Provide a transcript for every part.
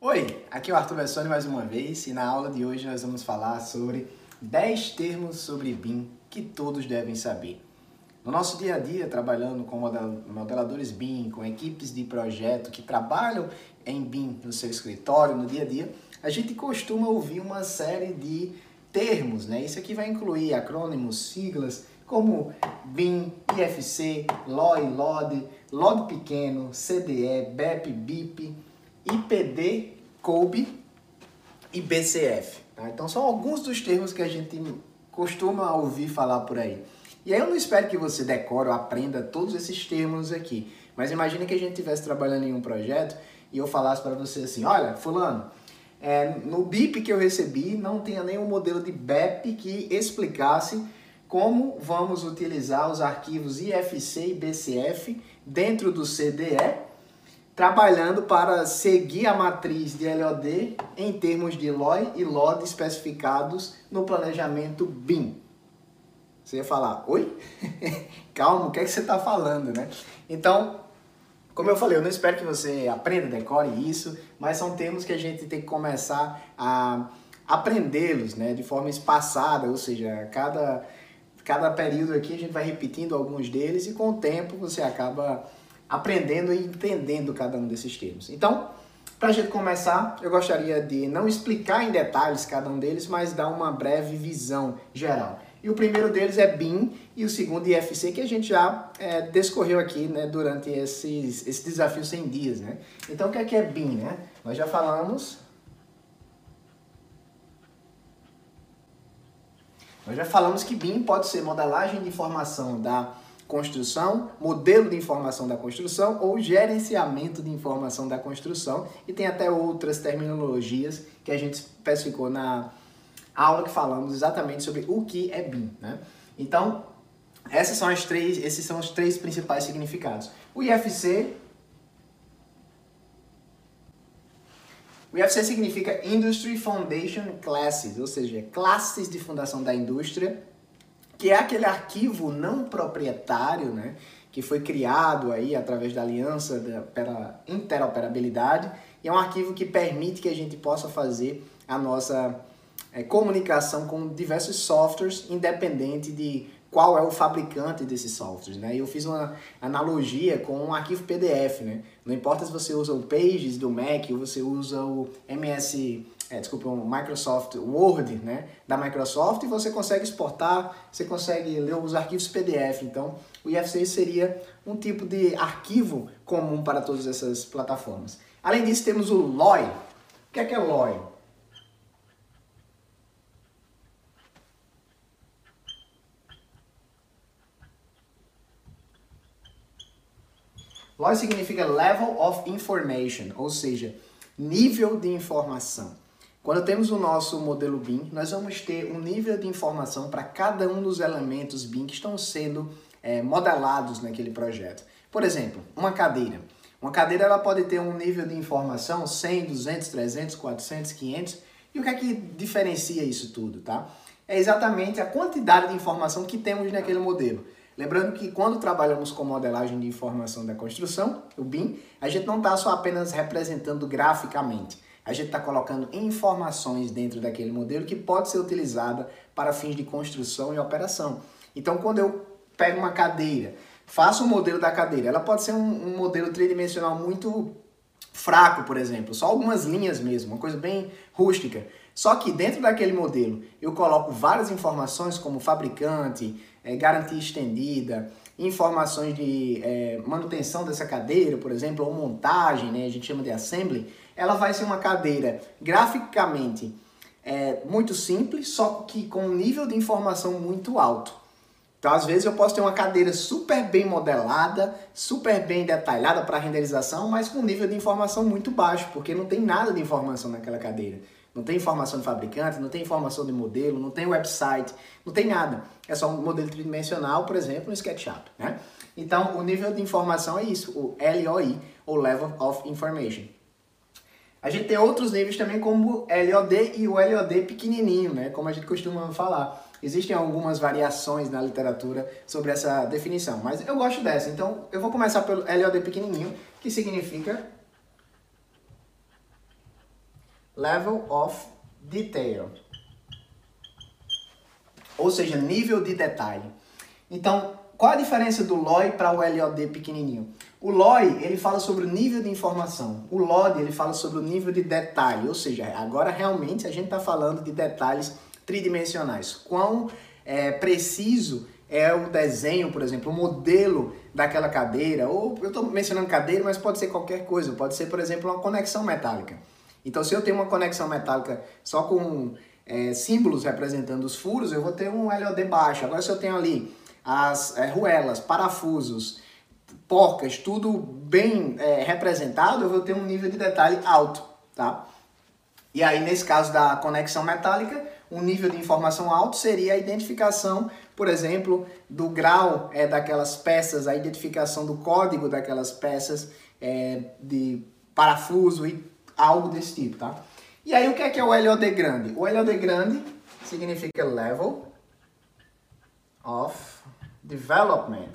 Oi, aqui é o Arthur Bessoni mais uma vez e na aula de hoje nós vamos falar sobre 10 termos sobre BIM que todos devem saber. No nosso dia a dia, trabalhando com modeladores BIM, com equipes de projeto que trabalham em BIM no seu escritório, no dia a dia, a gente costuma ouvir uma série de termos, né? Isso aqui vai incluir acrônimos, siglas, como BIM, IFC, LOI, LOD, LOD pequeno, CDE, BEP, BIP, IPD, COBE e BCF. Tá? Então são alguns dos termos que a gente costuma ouvir falar por aí. E aí eu não espero que você decore ou aprenda todos esses termos aqui, mas imagine que a gente estivesse trabalhando em um projeto e eu falasse para você assim, olha, fulano, é, no BIP que eu recebi não tinha nenhum modelo de BEP que explicasse como vamos utilizar os arquivos IFC e BCF dentro do CDE, trabalhando para seguir a matriz de LOD em termos de LOI e LOD especificados no planejamento BIM. Você ia falar, oi? Calma, o que é que você está falando, né? Então, como eu falei, eu não espero que você aprenda, decore isso, mas são termos que a gente tem que começar a aprendê-los, né, de forma espaçada, ou seja, cada cada período aqui a gente vai repetindo alguns deles e com o tempo você acaba aprendendo e entendendo cada um desses termos. Então, para a gente começar, eu gostaria de não explicar em detalhes cada um deles, mas dar uma breve visão geral. E o primeiro deles é BIM e o segundo IFC, que a gente já é, descorreu aqui né, durante esses, esse desafio 100 dias. Né? Então, o que é, que é BIM? Né? Nós já falamos Nós já falamos que BIM pode ser modelagem de informação da construção, modelo de informação da construção ou gerenciamento de informação da construção e tem até outras terminologias que a gente especificou na aula que falamos exatamente sobre o que é BIM, né? Então, essas são as três, esses são os três principais significados. O IFC O IFC significa Industry Foundation Classes, ou seja, classes de fundação da indústria, que é aquele arquivo não proprietário, né, que foi criado aí através da aliança da, pela interoperabilidade, e é um arquivo que permite que a gente possa fazer a nossa é, comunicação com diversos softwares, independente de qual é o fabricante desses softwares, né? Eu fiz uma analogia com um arquivo PDF, né? Não importa se você usa o Pages do Mac ou você usa o MS, é, desculpa, o Microsoft Word, né? Da Microsoft e você consegue exportar, você consegue ler os arquivos PDF. Então, o IFC seria um tipo de arquivo comum para todas essas plataformas. Além disso, temos o LOI. O que é que é LOI? LOI significa Level of Information, ou seja, nível de informação. Quando temos o nosso modelo BIM, nós vamos ter um nível de informação para cada um dos elementos BIM que estão sendo é, modelados naquele projeto. Por exemplo, uma cadeira. Uma cadeira ela pode ter um nível de informação 100, 200, 300, 400, 500. E o que é que diferencia isso tudo, tá? É exatamente a quantidade de informação que temos naquele modelo. Lembrando que quando trabalhamos com modelagem de informação da construção, o BIM, a gente não está só apenas representando graficamente. A gente está colocando informações dentro daquele modelo que pode ser utilizada para fins de construção e operação. Então, quando eu pego uma cadeira, faço um modelo da cadeira, ela pode ser um, um modelo tridimensional muito fraco, por exemplo, só algumas linhas mesmo, uma coisa bem rústica. Só que dentro daquele modelo eu coloco várias informações como fabricante, é, garantia estendida, informações de é, manutenção dessa cadeira, por exemplo, ou montagem, né, a gente chama de assembly, ela vai ser uma cadeira graficamente é, muito simples, só que com um nível de informação muito alto. Então, às vezes, eu posso ter uma cadeira super bem modelada, super bem detalhada para renderização, mas com um nível de informação muito baixo, porque não tem nada de informação naquela cadeira. Não tem informação de fabricante, não tem informação de modelo, não tem website, não tem nada. É só um modelo tridimensional, por exemplo, no SketchUp, né? Então, o nível de informação é isso, o LOI, ou Level of Information. A gente tem outros níveis também, como o LOD e o LOD pequenininho, né? Como a gente costuma falar. Existem algumas variações na literatura sobre essa definição, mas eu gosto dessa. Então, eu vou começar pelo LOD pequenininho, que significa Level of Detail. Ou seja, nível de detalhe. Então, qual a diferença do LOI para o LOD pequenininho? O LOI, ele fala sobre o nível de informação. O LOD, ele fala sobre o nível de detalhe. Ou seja, agora realmente a gente está falando de detalhes tridimensionais. Quão é, preciso é o desenho, por exemplo, o modelo daquela cadeira. Ou eu estou mencionando cadeira, mas pode ser qualquer coisa. Pode ser, por exemplo, uma conexão metálica. Então, se eu tenho uma conexão metálica só com é, símbolos representando os furos, eu vou ter um LOD baixo. Agora, se eu tenho ali as é, ruelas, parafusos, porcas, tudo bem é, representado, eu vou ter um nível de detalhe alto, tá? E aí, nesse caso da conexão metálica, um nível de informação alto seria a identificação, por exemplo, do grau é, daquelas peças, a identificação do código daquelas peças é, de parafuso e algo desse tipo, tá? E aí, o que é que é o LOD grande? O LOD grande significa Level of Development.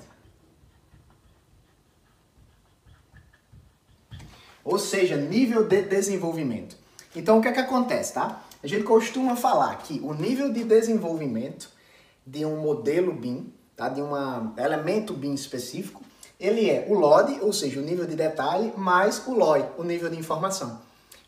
Ou seja, nível de desenvolvimento. Então, o que é que acontece, tá? A gente costuma falar que o nível de desenvolvimento de um modelo BIM, tá? de um elemento BIM específico, ele é o LOD, ou seja, o nível de detalhe, mais o LOI, o nível de informação.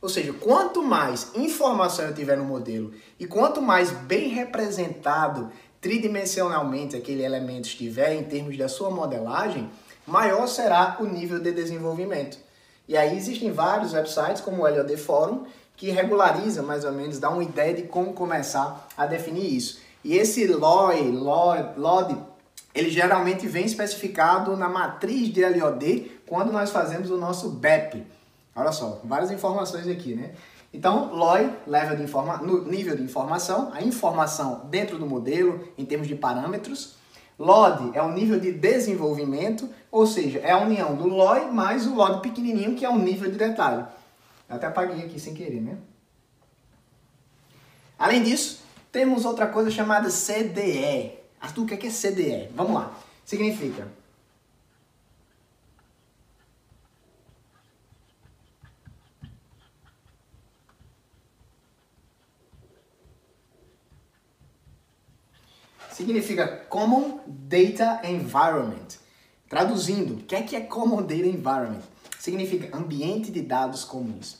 Ou seja, quanto mais informação eu tiver no modelo e quanto mais bem representado tridimensionalmente aquele elemento estiver em termos da sua modelagem, maior será o nível de desenvolvimento. E aí existem vários websites, como o LOD Forum, que regulariza mais ou menos, dá uma ideia de como começar a definir isso. E esse LOI, LOD, ele geralmente vem especificado na matriz de LOD quando nós fazemos o nosso BEP, Olha só, várias informações aqui, né? Então, LOI, level de informa nível de informação, a informação dentro do modelo em termos de parâmetros. LOD é o nível de desenvolvimento, ou seja, é a união do LOI mais o LOD pequenininho, que é o nível de detalhe. Eu até apaguei aqui sem querer, né? Além disso, temos outra coisa chamada CDE. Arthur, o que é, é CDE? Vamos lá. Significa significa Common Data Environment. Traduzindo, o que é que é Common Data Environment? Significa ambiente de dados comuns.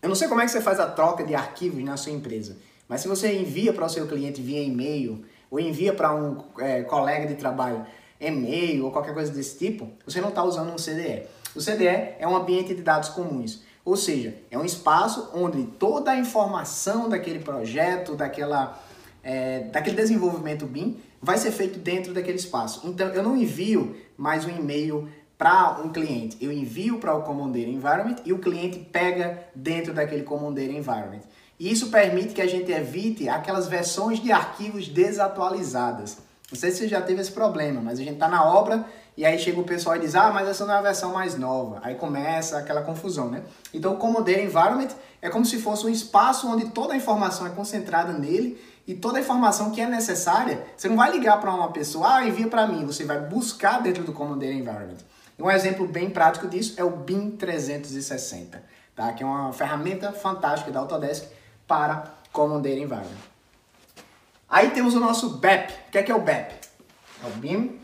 Eu não sei como é que você faz a troca de arquivos na sua empresa, mas se você envia para o seu cliente via e-mail ou envia para um é, colega de trabalho e-mail ou qualquer coisa desse tipo, você não está usando um CDE. O CDE é um ambiente de dados comuns, ou seja, é um espaço onde toda a informação daquele projeto, daquela é, daquele desenvolvimento BIM vai ser feito dentro daquele espaço. Então, eu não envio mais um e-mail para um cliente, eu envio para o Commandeira Environment e o cliente pega dentro daquele Commandeira Environment. E isso permite que a gente evite aquelas versões de arquivos desatualizadas. Não sei se você já teve esse problema, mas a gente está na obra e aí chega o pessoal e diz, ah, mas essa não é a versão mais nova. Aí começa aquela confusão, né? Então o Commandeira Environment é como se fosse um espaço onde toda a informação é concentrada nele e toda a informação que é necessária, você não vai ligar para uma pessoa, ah, envia para mim, você vai buscar dentro do Commandeira Environment. E um exemplo bem prático disso é o BIM 360, tá? que é uma ferramenta fantástica da Autodesk para Commandeira Environment. Aí temos o nosso BEP. O que é, que é o BEP? É o BIM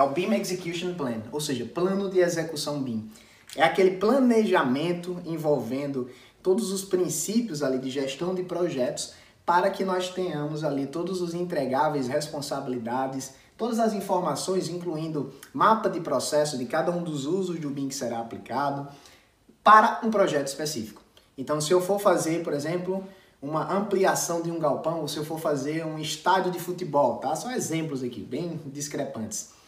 É o BIM Execution Plan, ou seja, plano de execução BIM. É aquele planejamento envolvendo todos os princípios ali de gestão de projetos para que nós tenhamos ali todos os entregáveis, responsabilidades, todas as informações, incluindo mapa de processo de cada um dos usos do BIM que será aplicado para um projeto específico. Então, se eu for fazer, por exemplo, uma ampliação de um galpão, ou se eu for fazer um estádio de futebol, tá? São exemplos aqui, bem discrepantes.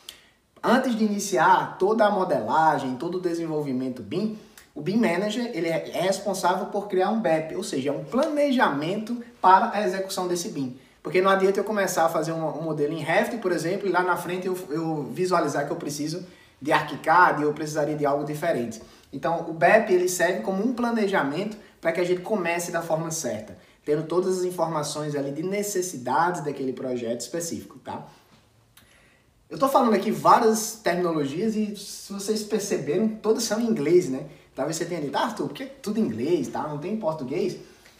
Antes de iniciar toda a modelagem, todo o desenvolvimento BIM, o BIM Manager ele é responsável por criar um BEP, ou seja, um planejamento para a execução desse BIM. Porque não adianta eu começar a fazer um, um modelo em Revit, por exemplo, e lá na frente eu, eu, visualizar que eu preciso de ArchiCAD, eu precisaria de algo diferente. Então, o BEP ele serve como um planejamento para que a gente comece da forma certa, tendo todas as informações ali de necessidades daquele projeto específico, tá? Eu estou falando aqui várias terminologias e se vocês perceberam, todas são em inglês, né? Talvez você tenha dito, ah, Arthur, porque é tudo em inglês, tá? Não tem em português.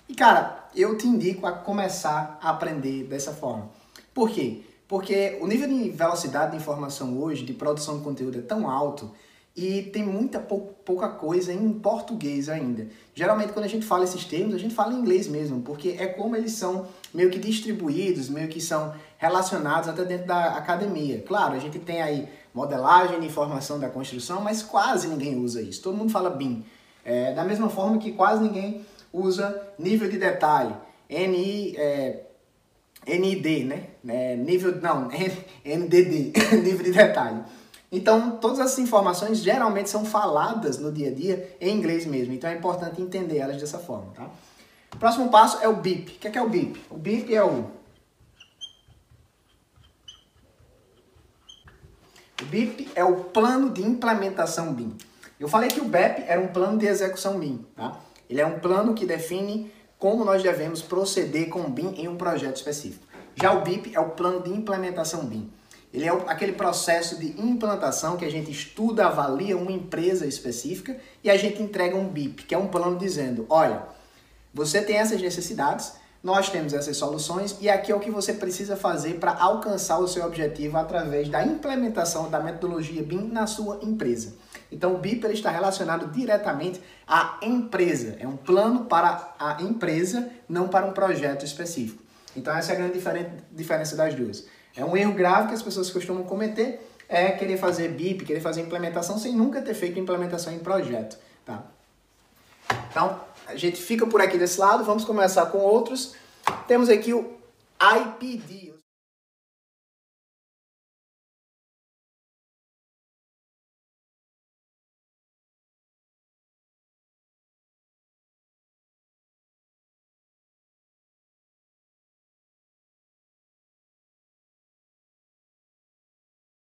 E cara, eu te indico a começar a aprender dessa forma. Por quê? Porque o nível de velocidade de informação hoje, de produção de conteúdo é tão alto e tem muita pou, pouca coisa em português ainda. Geralmente quando a gente fala esses termos, a gente fala em inglês mesmo, porque é como eles são meio que distribuídos, meio que são relacionados até dentro da academia. Claro, a gente tem aí modelagem e informação da construção, mas quase ninguém usa isso. Todo mundo fala BIM. É, da mesma forma que quase ninguém usa nível de detalhe, NI, é, NID, né? É, nível, não, NDD, nível de detalhe. Então, todas essas informações geralmente são faladas no dia a dia em inglês mesmo. Então, é importante entender elas dessa forma, tá? O próximo passo é o BIP. O que é, que é o BIP? O BIP é o... O BIP é o plano de implementação BIM. Eu falei que o BEP era um plano de execução BIM, tá? Ele é um plano que define como nós devemos proceder com o BIM em um projeto específico. Já o BIP é o plano de implementação BIM. Ele é aquele processo de implantação que a gente estuda, avalia uma empresa específica e a gente entrega um BIP, que é um plano dizendo, olha, você tem essas necessidades, nós temos essas soluções e aqui é o que você precisa fazer para alcançar o seu objetivo através da implementação da metodologia BIM na sua empresa. Então o BIP está relacionado diretamente à empresa, é um plano para a empresa, não para um projeto específico. Então essa é a grande diferença das duas. É um erro grave que as pessoas costumam cometer, é querer fazer BIP, querer fazer implementação sem nunca ter feito implementação em projeto, tá? Então, a gente fica por aqui desse lado, vamos começar com outros. Temos aqui o IPD.